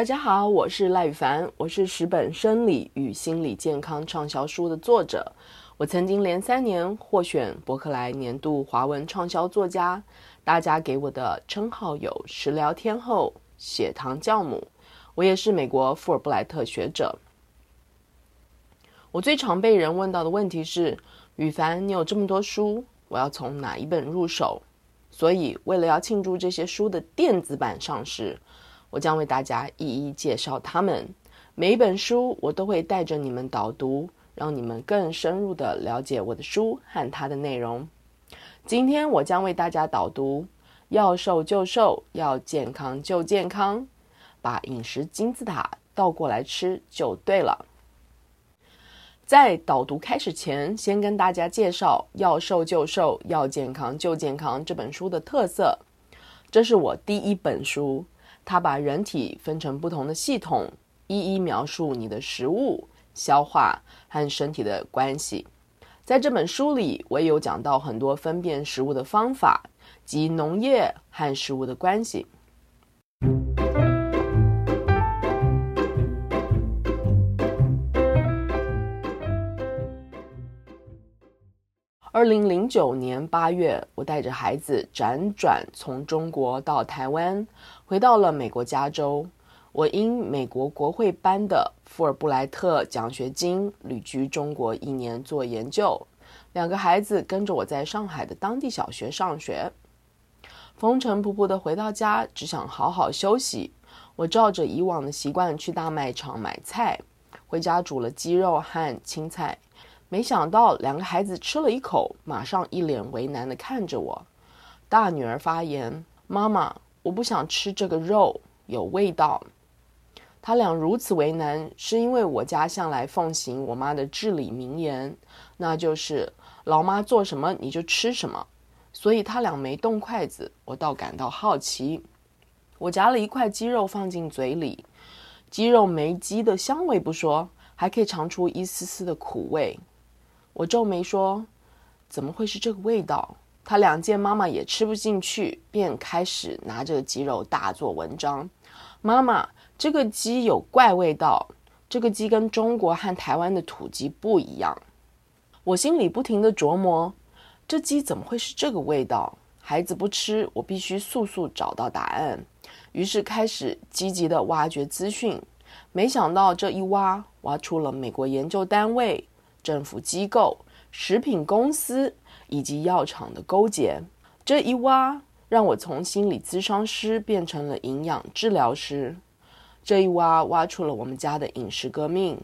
大家好，我是赖宇凡，我是十本生理与心理健康畅销书的作者。我曾经连三年获选伯克莱年度华文畅销作家，大家给我的称号有食疗天后、血糖教母。我也是美国富尔布莱特学者。我最常被人问到的问题是：宇凡，你有这么多书，我要从哪一本入手？所以，为了要庆祝这些书的电子版上市。我将为大家一一介绍他们，每一本书我都会带着你们导读，让你们更深入地了解我的书和它的内容。今天我将为大家导读《要瘦就瘦，要健康就健康》，把饮食金字塔倒过来吃就对了。在导读开始前，先跟大家介绍《要瘦就瘦，要健康就健康》这本书的特色。这是我第一本书。他把人体分成不同的系统，一一描述你的食物、消化和身体的关系。在这本书里，我也有讲到很多分辨食物的方法及农业和食物的关系。二零零九年八月，我带着孩子辗转从中国到台湾，回到了美国加州。我因美国国会颁的富尔布莱特奖学金旅居中国一年做研究。两个孩子跟着我在上海的当地小学上学。风尘仆仆的回到家，只想好好休息。我照着以往的习惯去大卖场买菜，回家煮了鸡肉和青菜。没想到两个孩子吃了一口，马上一脸为难的看着我。大女儿发言：“妈妈，我不想吃这个肉，有味道。”他俩如此为难，是因为我家向来奉行我妈的至理名言，那就是“老妈做什么你就吃什么”。所以他俩没动筷子，我倒感到好奇。我夹了一块鸡肉放进嘴里，鸡肉没鸡的香味不说，还可以尝出一丝丝的苦味。我皱眉说：“怎么会是这个味道？”他俩见妈妈也吃不进去，便开始拿着鸡肉大做文章。妈妈，这个鸡有怪味道，这个鸡跟中国和台湾的土鸡不一样。我心里不停地琢磨：这鸡怎么会是这个味道？孩子不吃，我必须速速找到答案。于是开始积极地挖掘资讯。没想到这一挖，挖出了美国研究单位。政府机构、食品公司以及药厂的勾结，这一挖让我从心理咨商师变成了营养治疗师。这一挖挖出了我们家的饮食革命。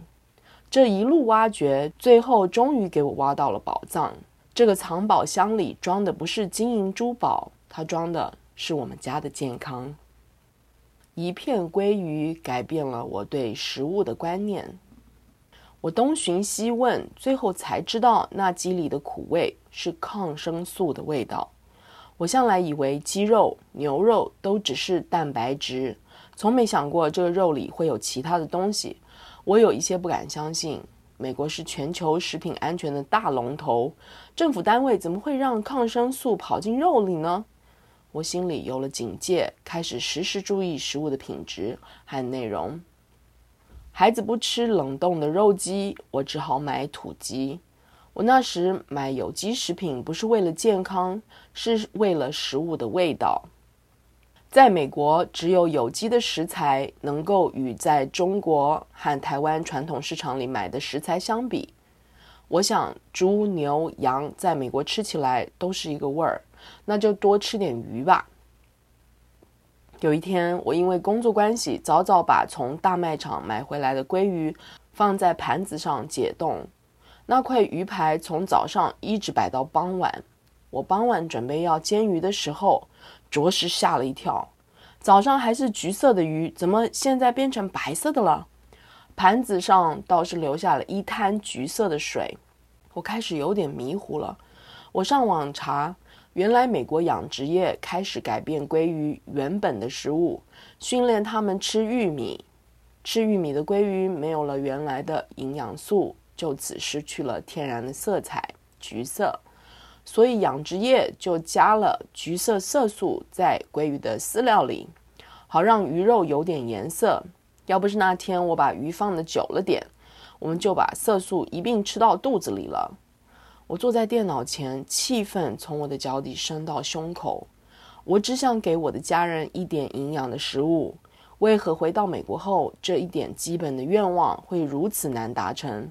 这一路挖掘，最后终于给我挖到了宝藏。这个藏宝箱里装的不是金银珠宝，它装的是我们家的健康。一片鲑鱼改变了我对食物的观念。我东寻西问，最后才知道那鸡里的苦味是抗生素的味道。我向来以为鸡肉、牛肉都只是蛋白质，从没想过这个肉里会有其他的东西。我有一些不敢相信，美国是全球食品安全的大龙头，政府单位怎么会让抗生素跑进肉里呢？我心里有了警戒，开始时时注意食物的品质和内容。孩子不吃冷冻的肉鸡，我只好买土鸡。我那时买有机食品不是为了健康，是为了食物的味道。在美国，只有有机的食材能够与在中国和台湾传统市场里买的食材相比。我想，猪、牛、羊在美国吃起来都是一个味儿，那就多吃点鱼吧。有一天，我因为工作关系，早早把从大卖场买回来的鲑鱼放在盘子上解冻。那块鱼排从早上一直摆到傍晚。我傍晚准备要煎鱼的时候，着实吓了一跳。早上还是橘色的鱼，怎么现在变成白色的了？盘子上倒是留下了一滩橘色的水。我开始有点迷糊了。我上网查。原来美国养殖业开始改变鲑鱼原本的食物，训练它们吃玉米。吃玉米的鲑鱼没有了原来的营养素，就此失去了天然的色彩，橘色。所以养殖业就加了橘色色素在鲑鱼的饲料里，好让鱼肉有点颜色。要不是那天我把鱼放的久了点，我们就把色素一并吃到肚子里了。我坐在电脑前，气愤从我的脚底升到胸口。我只想给我的家人一点营养的食物，为何回到美国后，这一点基本的愿望会如此难达成？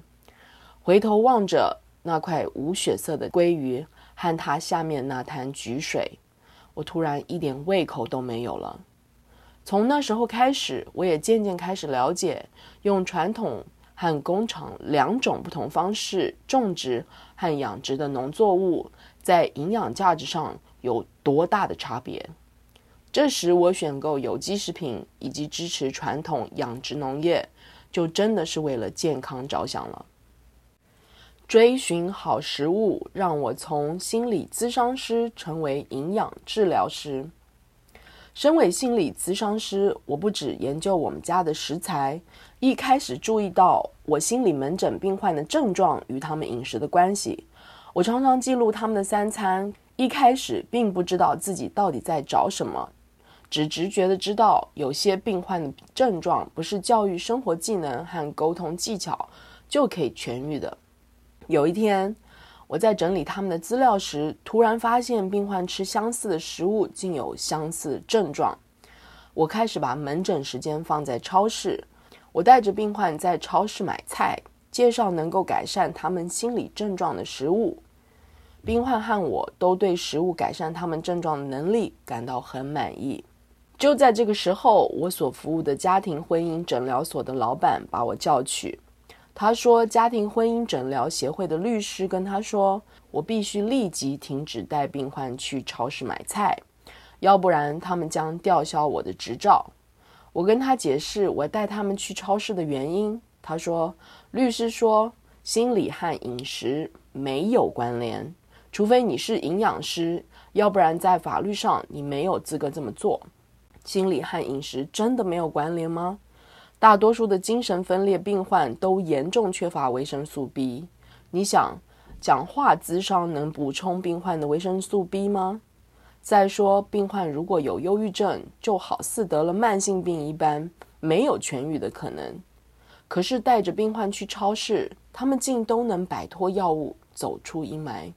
回头望着那块无血色的鲑鱼和它下面那滩橘水，我突然一点胃口都没有了。从那时候开始，我也渐渐开始了解，用传统和工厂两种不同方式种植和养殖的农作物，在营养价值上有多大的差别。这时，我选购有机食品以及支持传统养殖农业，就真的是为了健康着想了。追寻好食物，让我从心理咨商师成为营养治疗师。身为心理咨商师，我不只研究我们家的食材，一开始注意到我心理门诊病患的症状与他们饮食的关系。我常常记录他们的三餐，一开始并不知道自己到底在找什么，只直觉的知道有些病患的症状不是教育生活技能和沟通技巧就可以痊愈的。有一天，我在整理他们的资料时，突然发现病患吃相似的食物竟有相似症状。我开始把门诊时间放在超市，我带着病患在超市买菜，介绍能够改善他们心理症状的食物。病患和我都对食物改善他们症状的能力感到很满意。就在这个时候，我所服务的家庭婚姻诊疗所的老板把我叫去。他说，家庭婚姻诊疗协会的律师跟他说，我必须立即停止带病患去超市买菜，要不然他们将吊销我的执照。我跟他解释我带他们去超市的原因。他说，律师说，心理和饮食没有关联，除非你是营养师，要不然在法律上你没有资格这么做。心理和饮食真的没有关联吗？大多数的精神分裂病患都严重缺乏维生素 B。你想，讲话咨商能补充病患的维生素 B 吗？再说，病患如果有忧郁症，就好似得了慢性病一般，没有痊愈的可能。可是带着病患去超市，他们竟都能摆脱药物，走出阴霾。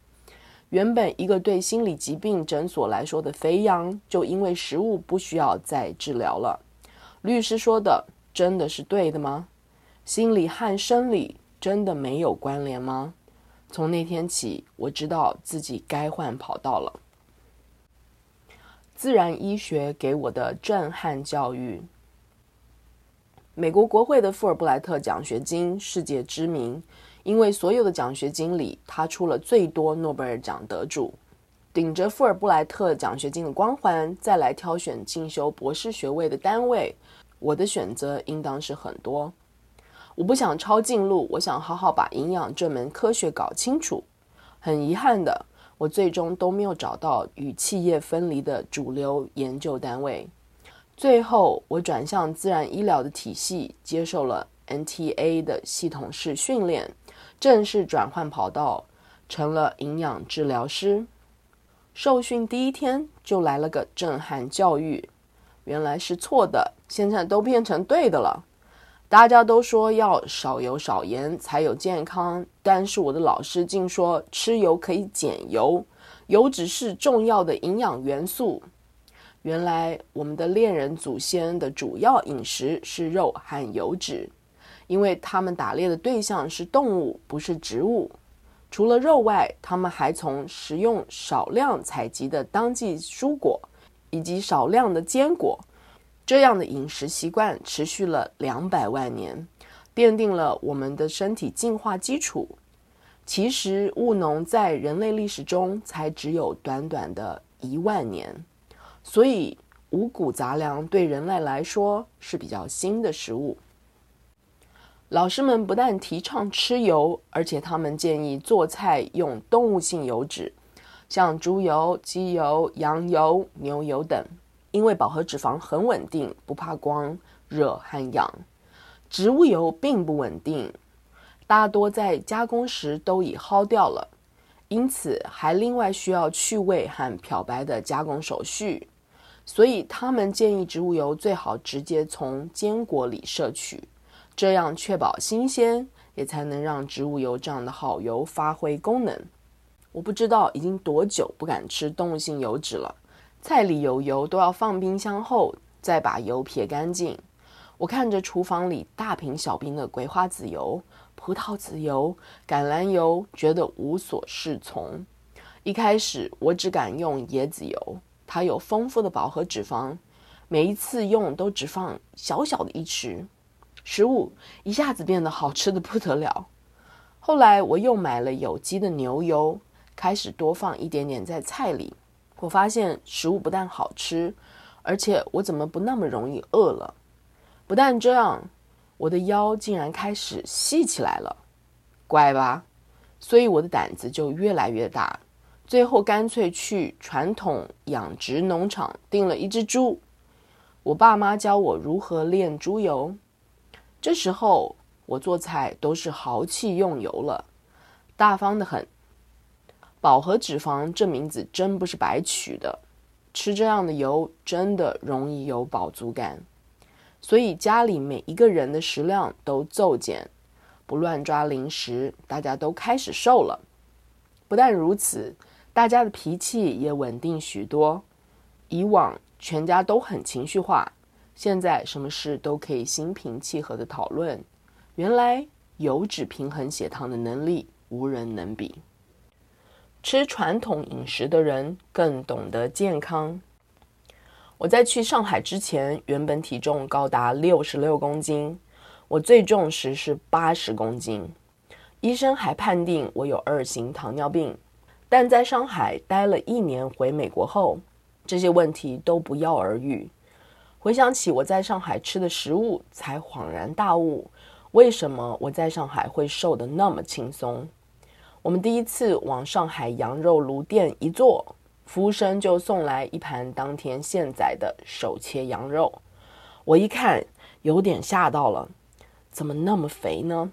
原本一个对心理疾病诊所来说的肥羊，就因为食物不需要再治疗了。律师说的。真的是对的吗？心理和生理真的没有关联吗？从那天起，我知道自己该换跑道了。自然医学给我的震撼教育。美国国会的富尔布莱特奖学金世界知名，因为所有的奖学金里，他出了最多诺贝尔奖得主。顶着富尔布莱特奖学金的光环，再来挑选进修博士学位的单位。我的选择应当是很多。我不想抄近路，我想好好把营养这门科学搞清楚。很遗憾的，我最终都没有找到与企业分离的主流研究单位。最后，我转向自然医疗的体系，接受了 NTA 的系统式训练，正式转换跑道，成了营养治疗师。受训第一天就来了个震撼教育。原来是错的，现在都变成对的了。大家都说要少油少盐才有健康，但是我的老师竟说吃油可以减油，油脂是重要的营养元素。原来我们的猎人祖先的主要饮食是肉和油脂，因为他们打猎的对象是动物，不是植物。除了肉外，他们还从食用少量采集的当季蔬果。以及少量的坚果，这样的饮食习惯持续了两百万年，奠定了我们的身体进化基础。其实务农在人类历史中才只有短短的一万年，所以五谷杂粮对人类来说是比较新的食物。老师们不但提倡吃油，而且他们建议做菜用动物性油脂。像猪油、鸡油、羊油、牛油等，因为饱和脂肪很稳定，不怕光、热和氧。植物油并不稳定，大多在加工时都已耗掉了，因此还另外需要去味和漂白的加工手续。所以他们建议植物油最好直接从坚果里摄取，这样确保新鲜，也才能让植物油这样的好油发挥功能。我不知道已经多久不敢吃动物性油脂了，菜里有油都要放冰箱后再把油撇干净。我看着厨房里大瓶小瓶的葵花籽油、葡萄籽油、橄榄油，觉得无所适从。一开始我只敢用椰子油，它有丰富的饱和脂肪，每一次用都只放小小的一匙，食物一下子变得好吃的不得了。后来我又买了有机的牛油。开始多放一点点在菜里，我发现食物不但好吃，而且我怎么不那么容易饿了？不但这样，我的腰竟然开始细起来了，乖吧？所以我的胆子就越来越大，最后干脆去传统养殖农场订了一只猪。我爸妈教我如何炼猪油，这时候我做菜都是豪气用油了，大方得很。饱和脂肪这名字真不是白取的，吃这样的油真的容易有饱足感，所以家里每一个人的食量都骤减，不乱抓零食，大家都开始瘦了。不但如此，大家的脾气也稳定许多。以往全家都很情绪化，现在什么事都可以心平气和的讨论。原来油脂平衡血糖的能力无人能比。吃传统饮食的人更懂得健康。我在去上海之前，原本体重高达六十六公斤，我最重时是八十公斤，医生还判定我有二型糖尿病。但在上海待了一年，回美国后，这些问题都不药而愈。回想起我在上海吃的食物，才恍然大悟，为什么我在上海会瘦得那么轻松。我们第一次往上海羊肉炉店一坐，服务生就送来一盘当天现宰的手切羊肉。我一看，有点吓到了，怎么那么肥呢？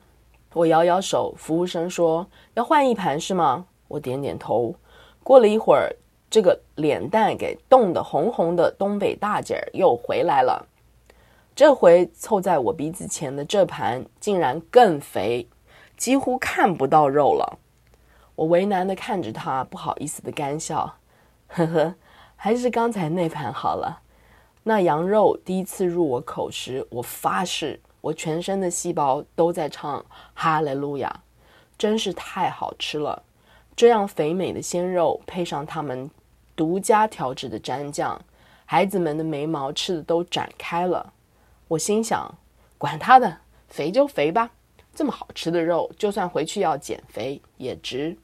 我摇摇手，服务生说：“要换一盘是吗？”我点点头。过了一会儿，这个脸蛋给冻得红红的东北大姐儿又回来了。这回凑在我鼻子前的这盘竟然更肥，几乎看不到肉了。我为难的看着他，不好意思的干笑，呵呵，还是刚才那盘好了。那羊肉第一次入我口时，我发誓，我全身的细胞都在唱哈利路亚，真是太好吃了。这样肥美的鲜肉，配上他们独家调制的蘸酱，孩子们的眉毛吃的都展开了。我心想，管他的，肥就肥吧，这么好吃的肉，就算回去要减肥也值。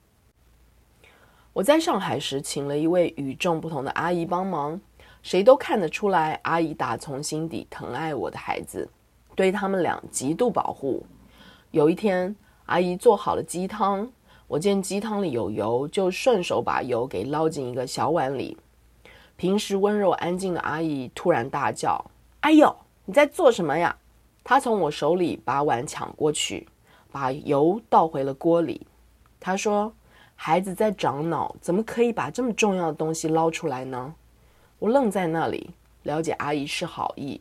我在上海时，请了一位与众不同的阿姨帮忙，谁都看得出来，阿姨打从心底疼爱我的孩子，对他们俩极度保护。有一天，阿姨做好了鸡汤，我见鸡汤里有油，就顺手把油给捞进一个小碗里。平时温柔安静的阿姨突然大叫：“哎呦，你在做什么呀？”她从我手里把碗抢过去，把油倒回了锅里。她说。孩子在长脑，怎么可以把这么重要的东西捞出来呢？我愣在那里，了解阿姨是好意，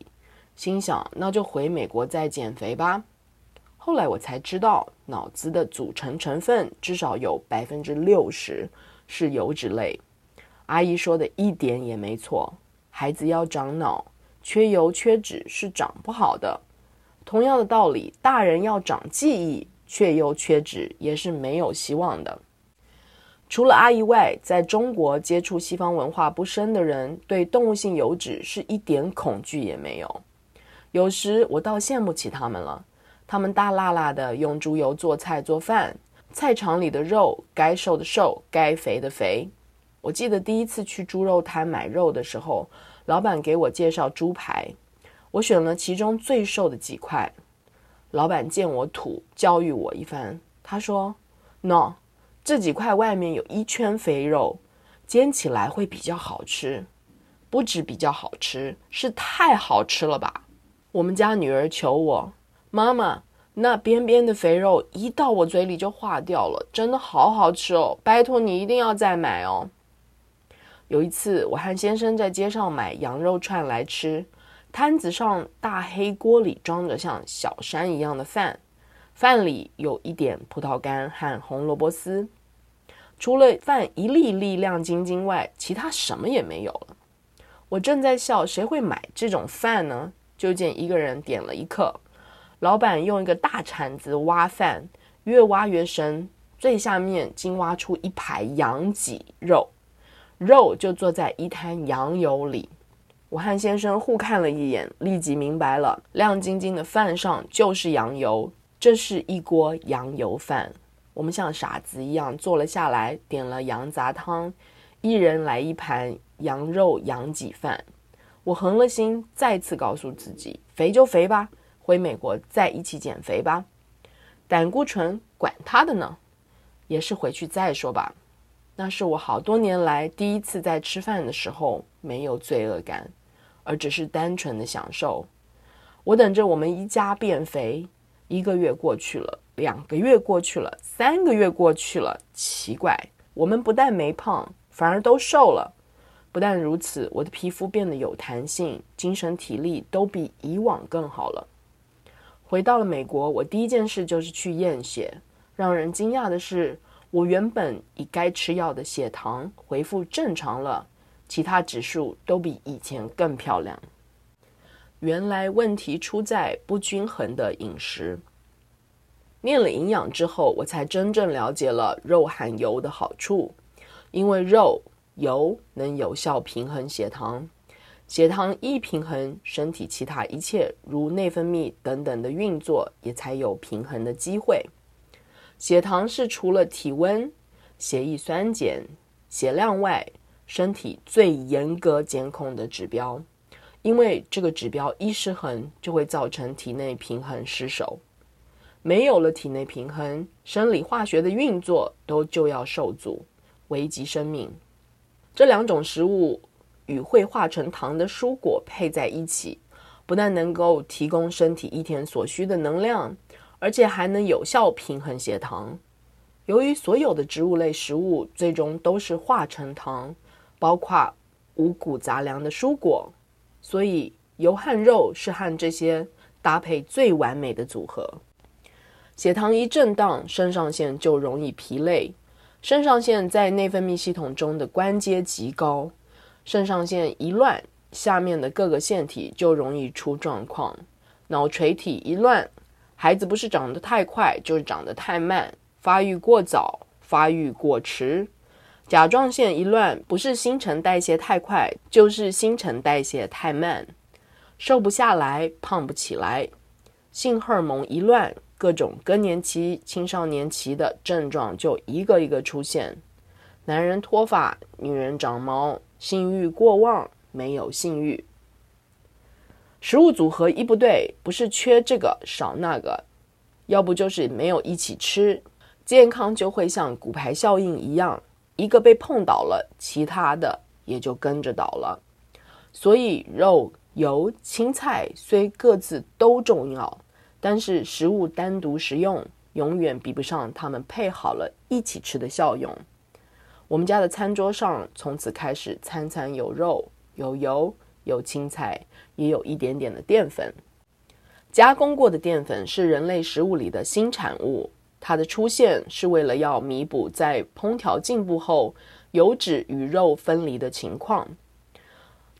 心想那就回美国再减肥吧。后来我才知道，脑子的组成成分至少有百分之六十是油脂类。阿姨说的一点也没错，孩子要长脑，缺油缺脂是长不好的。同样的道理，大人要长记忆，缺油缺脂也是没有希望的。除了阿姨外，在中国接触西方文化不深的人，对动物性油脂是一点恐惧也没有。有时我倒羡慕起他们了，他们大辣辣的用猪油做菜做饭，菜场里的肉该瘦的瘦，该肥的肥。我记得第一次去猪肉摊买肉的时候，老板给我介绍猪排，我选了其中最瘦的几块。老板见我土，教育我一番，他说：“No。”这几块外面有一圈肥肉，煎起来会比较好吃，不止比较好吃，是太好吃了吧？我们家女儿求我，妈妈，那边边的肥肉一到我嘴里就化掉了，真的好好吃哦，拜托你一定要再买哦。有一次，我和先生在街上买羊肉串来吃，摊子上大黑锅里装着像小山一样的饭，饭里有一点葡萄干和红萝卜丝，除了饭一粒粒亮晶晶外，其他什么也没有了。我正在笑，谁会买这种饭呢？就见一个人点了一客，老板用一个大铲子挖饭，越挖越深，最下面竟挖出一排羊脊肉，肉就坐在一滩羊油里。我和先生互看了一眼，立即明白了，亮晶晶的饭上就是羊油，这是一锅羊油饭。我们像傻子一样坐了下来，点了羊杂汤，一人来一盘。羊肉羊脊饭，我横了心，再次告诉自己：肥就肥吧，回美国再一起减肥吧。胆固醇管他的呢，也是回去再说吧。那是我好多年来第一次在吃饭的时候没有罪恶感，而只是单纯的享受。我等着我们一家变肥，一个月过去了，两个月过去了，三个月过去了，奇怪，我们不但没胖，反而都瘦了。不但如此，我的皮肤变得有弹性，精神体力都比以往更好了。回到了美国，我第一件事就是去验血。让人惊讶的是，我原本已该吃药的血糖恢复正常了，其他指数都比以前更漂亮。原来问题出在不均衡的饮食。念了营养之后，我才真正了解了肉含油的好处，因为肉。油能有效平衡血糖，血糖一平衡，身体其他一切如内分泌等等的运作也才有平衡的机会。血糖是除了体温、血液酸碱、血量外，身体最严格监控的指标。因为这个指标一失衡，就会造成体内平衡失守。没有了体内平衡，生理化学的运作都就要受阻，危及生命。这两种食物与会化成糖的蔬果配在一起，不但能够提供身体一天所需的能量，而且还能有效平衡血糖。由于所有的植物类食物最终都是化成糖，包括五谷杂粮的蔬果，所以油和肉是和这些搭配最完美的组合。血糖一震荡，肾上腺就容易疲累。肾上腺在内分泌系统中的关节极高，肾上腺一乱，下面的各个腺体就容易出状况。脑垂体一乱，孩子不是长得太快，就是长得太慢，发育过早，发育过迟。甲状腺一乱，不是新陈代谢太快，就是新陈代谢太慢，瘦不下来，胖不起来。性荷尔蒙一乱。各种更年期、青少年期的症状就一个一个出现：男人脱发，女人长毛，性欲过旺，没有性欲。食物组合一不对，不是缺这个少那个，要不就是没有一起吃，健康就会像骨牌效应一样，一个被碰倒了，其他的也就跟着倒了。所以肉、油、青菜虽各自都重要。但是食物单独食用，永远比不上它们配好了一起吃的效用。我们家的餐桌上从此开始，餐餐有肉、有油、有青菜，也有一点点的淀粉。加工过的淀粉是人类食物里的新产物，它的出现是为了要弥补在烹调进步后油脂与肉分离的情况。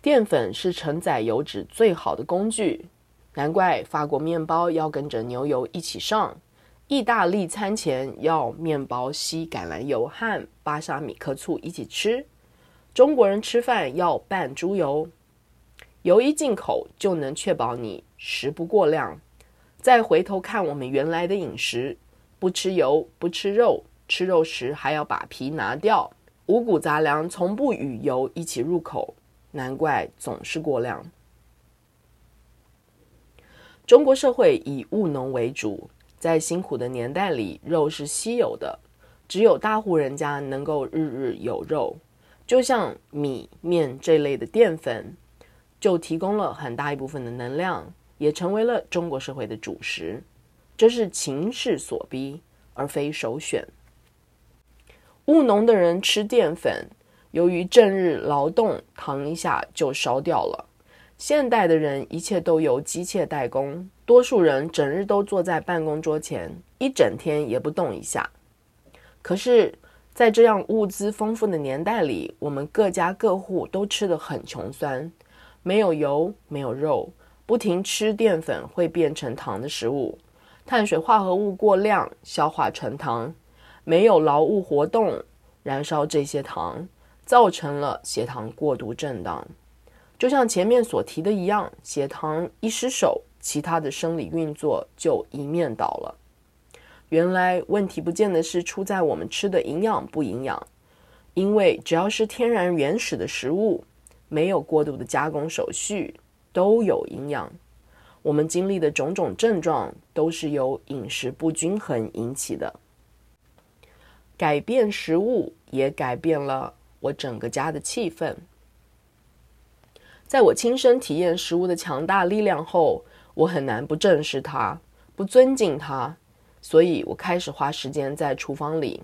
淀粉是承载油脂最好的工具。难怪法国面包要跟着牛油一起上，意大利餐前要面包吸橄榄油和巴沙米克醋一起吃，中国人吃饭要拌猪油，油一进口就能确保你食不过量。再回头看我们原来的饮食，不吃油，不吃肉，吃肉时还要把皮拿掉，五谷杂粮从不与油一起入口，难怪总是过量。中国社会以务农为主，在辛苦的年代里，肉是稀有的，只有大户人家能够日日有肉。就像米面这类的淀粉，就提供了很大一部分的能量，也成为了中国社会的主食。这是情势所逼，而非首选。务农的人吃淀粉，由于正日劳动，糖一下就烧掉了。现代的人一切都由机械代工，多数人整日都坐在办公桌前，一整天也不动一下。可是，在这样物资丰富的年代里，我们各家各户都吃得很穷酸，没有油，没有肉，不停吃淀粉会变成糖的食物，碳水化合物过量消化成糖，没有劳务活动燃烧这些糖。造成了血糖过度震荡，就像前面所提的一样，血糖一失守，其他的生理运作就一面倒了。原来问题不见得是出在我们吃的营养不营养，因为只要是天然原始的食物，没有过度的加工手续，都有营养。我们经历的种种症状，都是由饮食不均衡引起的。改变食物，也改变了。我整个家的气氛，在我亲身体验食物的强大力量后，我很难不正视它，不尊敬它，所以我开始花时间在厨房里。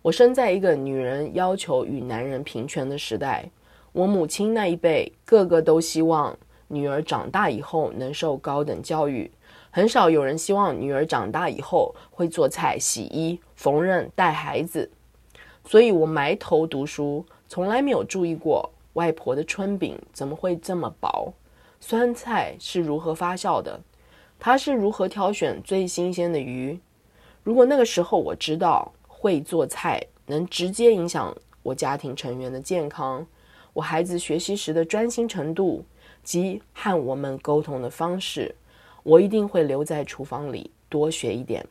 我生在一个女人要求与男人平权的时代，我母亲那一辈个个都希望女儿长大以后能受高等教育，很少有人希望女儿长大以后会做菜、洗衣、缝纫、带孩子。所以我埋头读书，从来没有注意过外婆的春饼怎么会这么薄，酸菜是如何发酵的，她是如何挑选最新鲜的鱼。如果那个时候我知道会做菜能直接影响我家庭成员的健康，我孩子学习时的专心程度及和我们沟通的方式，我一定会留在厨房里多学一点。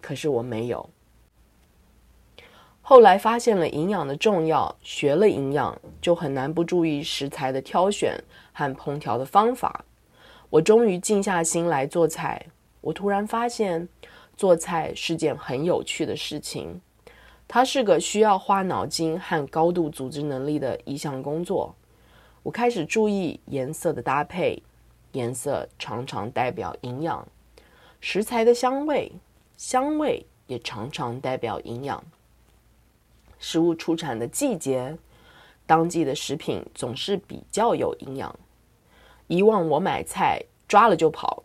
可是我没有。后来发现了营养的重要，学了营养，就很难不注意食材的挑选和烹调的方法。我终于静下心来做菜。我突然发现，做菜是件很有趣的事情。它是个需要花脑筋和高度组织能力的一项工作。我开始注意颜色的搭配，颜色常常代表营养；食材的香味，香味也常常代表营养。食物出产的季节，当季的食品总是比较有营养。以往我买菜抓了就跑，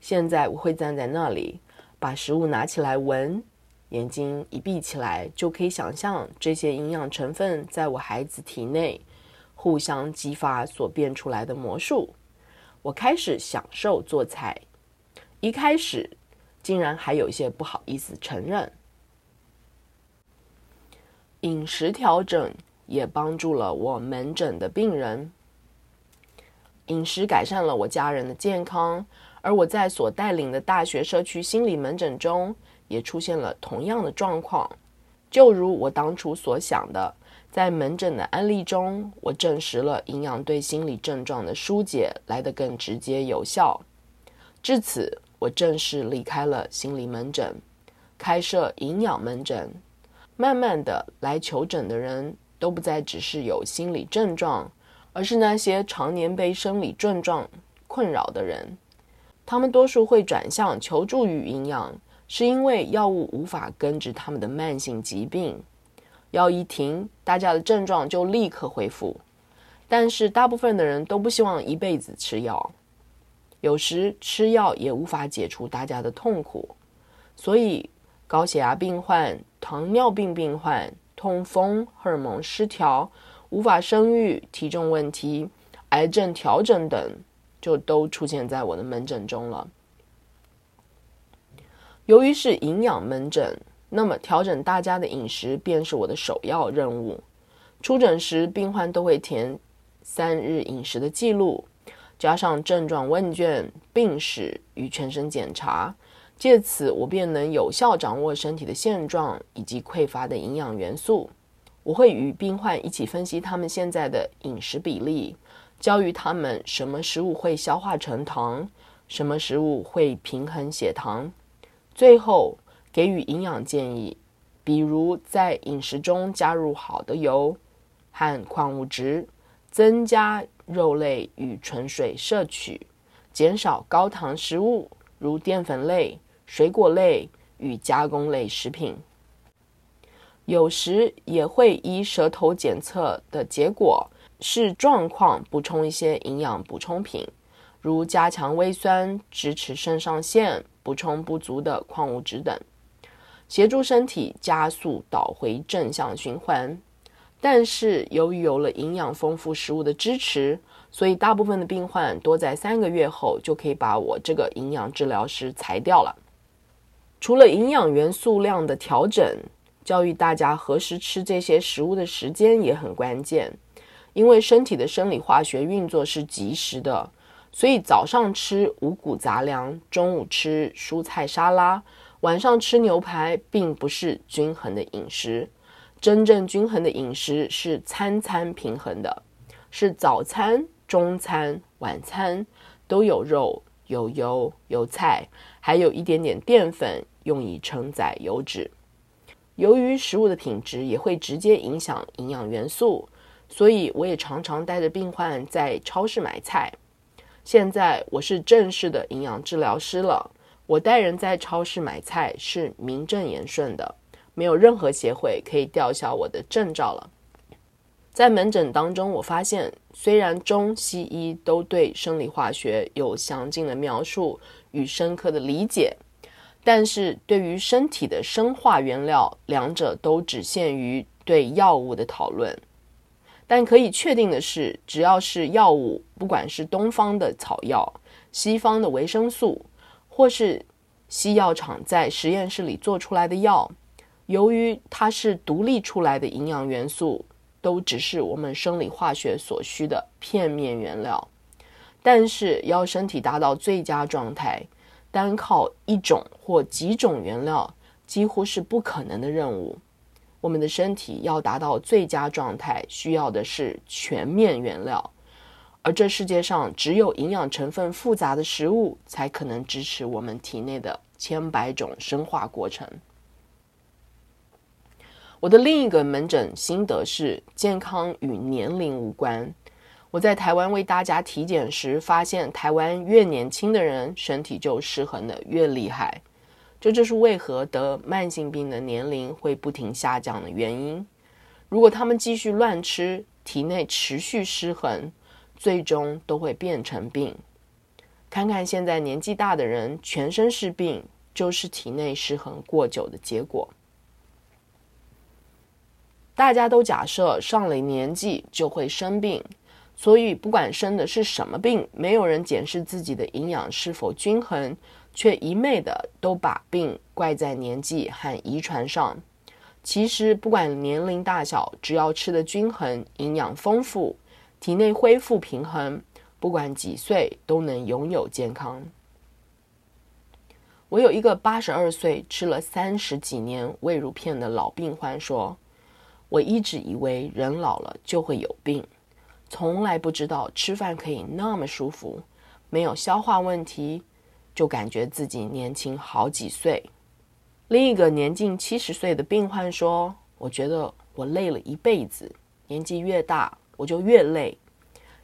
现在我会站在那里，把食物拿起来闻，眼睛一闭起来就可以想象这些营养成分在我孩子体内互相激发所变出来的魔术。我开始享受做菜，一开始竟然还有一些不好意思承认。饮食调整也帮助了我门诊的病人。饮食改善了我家人的健康，而我在所带领的大学社区心理门诊中也出现了同样的状况。就如我当初所想的，在门诊的案例中，我证实了营养对心理症状的疏解来得更直接有效。至此，我正式离开了心理门诊，开设营养门诊。慢慢的，来求诊的人都不再只是有心理症状，而是那些常年被生理症状困扰的人。他们多数会转向求助于营养，是因为药物无法根治他们的慢性疾病。药一停，大家的症状就立刻恢复。但是大部分的人都不希望一辈子吃药，有时吃药也无法解除大家的痛苦，所以。高血压病患、糖尿病病患、痛风、荷尔蒙失调、无法生育、体重问题、癌症调整等，就都出现在我的门诊中了。由于是营养门诊，那么调整大家的饮食便是我的首要任务。出诊时，病患都会填三日饮食的记录，加上症状问卷、病史与全身检查。借此，我便能有效掌握身体的现状以及匮乏的营养元素。我会与病患一起分析他们现在的饮食比例，教育他们什么食物会消化成糖，什么食物会平衡血糖。最后给予营养建议，比如在饮食中加入好的油和矿物质，增加肉类与纯水摄取，减少高糖食物，如淀粉类。水果类与加工类食品。有时也会依舌头检测的结果视状况补充一些营养补充品，如加强胃酸、支持肾上腺、补充不足的矿物质等，协助身体加速导回正向循环。但是由于有了营养丰富食物的支持，所以大部分的病患多在三个月后就可以把我这个营养治疗师裁掉了。除了营养元素量的调整，教育大家何时吃这些食物的时间也很关键。因为身体的生理化学运作是及时的，所以早上吃五谷杂粮，中午吃蔬菜沙拉，晚上吃牛排，并不是均衡的饮食。真正均衡的饮食是餐餐平衡的，是早餐、中餐、晚餐都有肉、有油、有菜，还有一点点淀粉，用以承载油脂。由于食物的品质也会直接影响营养元素，所以我也常常带着病患在超市买菜。现在我是正式的营养治疗师了，我带人在超市买菜是名正言顺的。没有任何协会可以吊销我的证照了。在门诊当中，我发现虽然中西医都对生理化学有详尽的描述与深刻的理解，但是对于身体的生化原料，两者都只限于对药物的讨论。但可以确定的是，只要是药物，不管是东方的草药、西方的维生素，或是西药厂在实验室里做出来的药。由于它是独立出来的营养元素，都只是我们生理化学所需的片面原料。但是要身体达到最佳状态，单靠一种或几种原料几乎是不可能的任务。我们的身体要达到最佳状态，需要的是全面原料。而这世界上只有营养成分复杂的食物，才可能支持我们体内的千百种生化过程。我的另一个门诊心得是，健康与年龄无关。我在台湾为大家体检时，发现台湾越年轻的人身体就失衡的越厉害，这就是为何得慢性病的年龄会不停下降的原因。如果他们继续乱吃，体内持续失衡，最终都会变成病。看看现在年纪大的人，全身是病，就是体内失衡过久的结果。大家都假设上了年纪就会生病，所以不管生的是什么病，没有人检视自己的营养是否均衡，却一昧的都把病怪在年纪和遗传上。其实不管年龄大小，只要吃得均衡、营养丰富、体内恢复平衡，不管几岁都能拥有健康。我有一个八十二岁、吃了三十几年胃乳片的老病患说。我一直以为人老了就会有病，从来不知道吃饭可以那么舒服，没有消化问题，就感觉自己年轻好几岁。另一个年近七十岁的病患说：“我觉得我累了一辈子，年纪越大我就越累，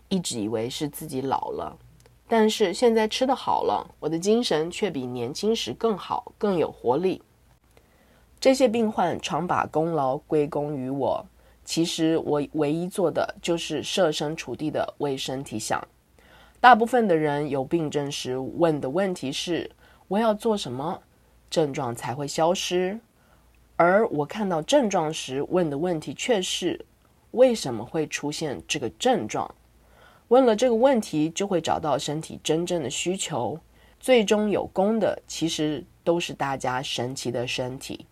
一直以为是自己老了，但是现在吃得好了，我的精神却比年轻时更好，更有活力。”这些病患常把功劳归功于我，其实我唯一做的就是设身处地的为身体想。大部分的人有病症时问的问题是：我要做什么，症状才会消失？而我看到症状时问的问题却是：为什么会出现这个症状？问了这个问题，就会找到身体真正的需求。最终有功的，其实都是大家神奇的身体。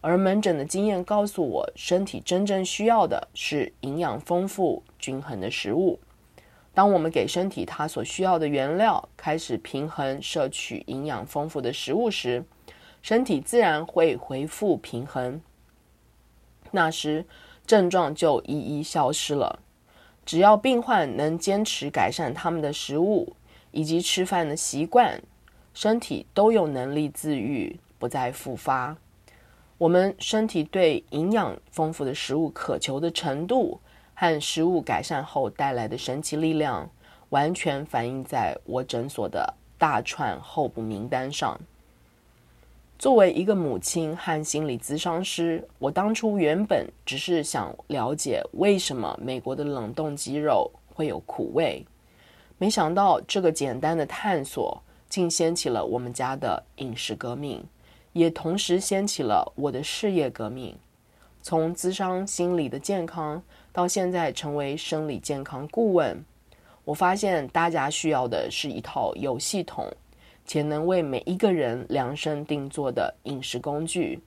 而门诊的经验告诉我，身体真正需要的是营养丰富、均衡的食物。当我们给身体它所需要的原料，开始平衡摄取营养丰富的食物时，身体自然会恢复平衡。那时症状就一一消失了。只要病患能坚持改善他们的食物以及吃饭的习惯，身体都有能力自愈，不再复发。我们身体对营养丰富的食物渴求的程度，和食物改善后带来的神奇力量，完全反映在我诊所的大串候补名单上。作为一个母亲和心理咨商师，我当初原本只是想了解为什么美国的冷冻鸡肉会有苦味，没想到这个简单的探索竟掀起了我们家的饮食革命，也同时掀起了我的事业革命。从咨商心理的健康到现在成为生理健康顾问，我发现大家需要的是一套有系统。且能为每一个人量身定做的饮食工具，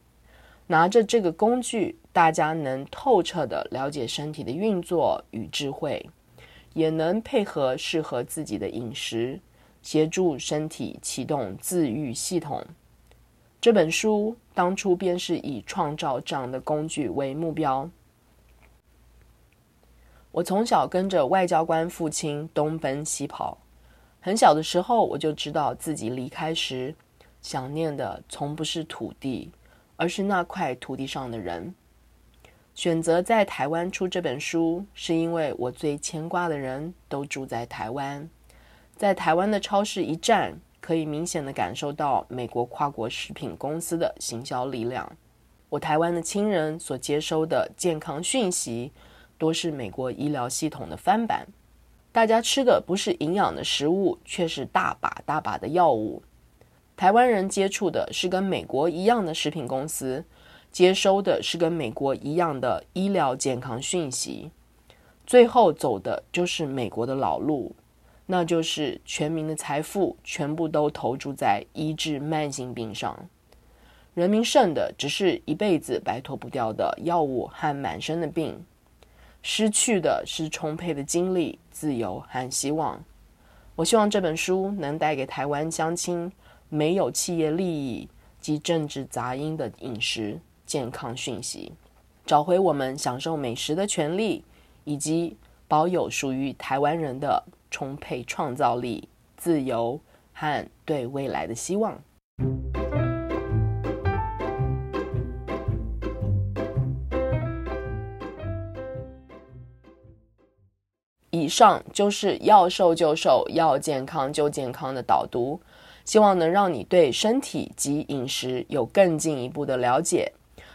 拿着这个工具，大家能透彻地了解身体的运作与智慧，也能配合适合自己的饮食，协助身体启动自愈系统。这本书当初便是以创造这样的工具为目标。我从小跟着外交官父亲东奔西跑。很小的时候，我就知道自己离开时，想念的从不是土地，而是那块土地上的人。选择在台湾出这本书，是因为我最牵挂的人都住在台湾。在台湾的超市一站，可以明显的感受到美国跨国食品公司的行销力量。我台湾的亲人所接收的健康讯息，多是美国医疗系统的翻版。大家吃的不是营养的食物，却是大把大把的药物。台湾人接触的是跟美国一样的食品公司，接收的是跟美国一样的医疗健康讯息，最后走的就是美国的老路，那就是全民的财富全部都投注在医治慢性病上，人民剩的只是一辈子摆脱不掉的药物和满身的病。失去的是充沛的精力、自由和希望。我希望这本书能带给台湾乡亲没有企业利益及政治杂音的饮食健康讯息，找回我们享受美食的权利，以及保有属于台湾人的充沛创造力、自由和对未来的希望。上就是要瘦就瘦，要健康就健康的导读，希望能让你对身体及饮食有更进一步的了解，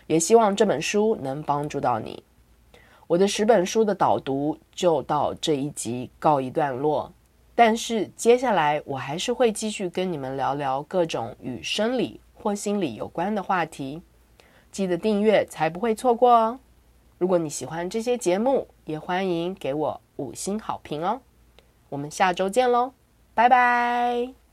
也希望这本书能帮助到你。我的十本书的导读就到这一集告一段落，但是接下来我还是会继续跟你们聊聊各种与生理或心理有关的话题，记得订阅才不会错过哦。如果你喜欢这些节目，也欢迎给我五星好评哦！我们下周见喽，拜拜。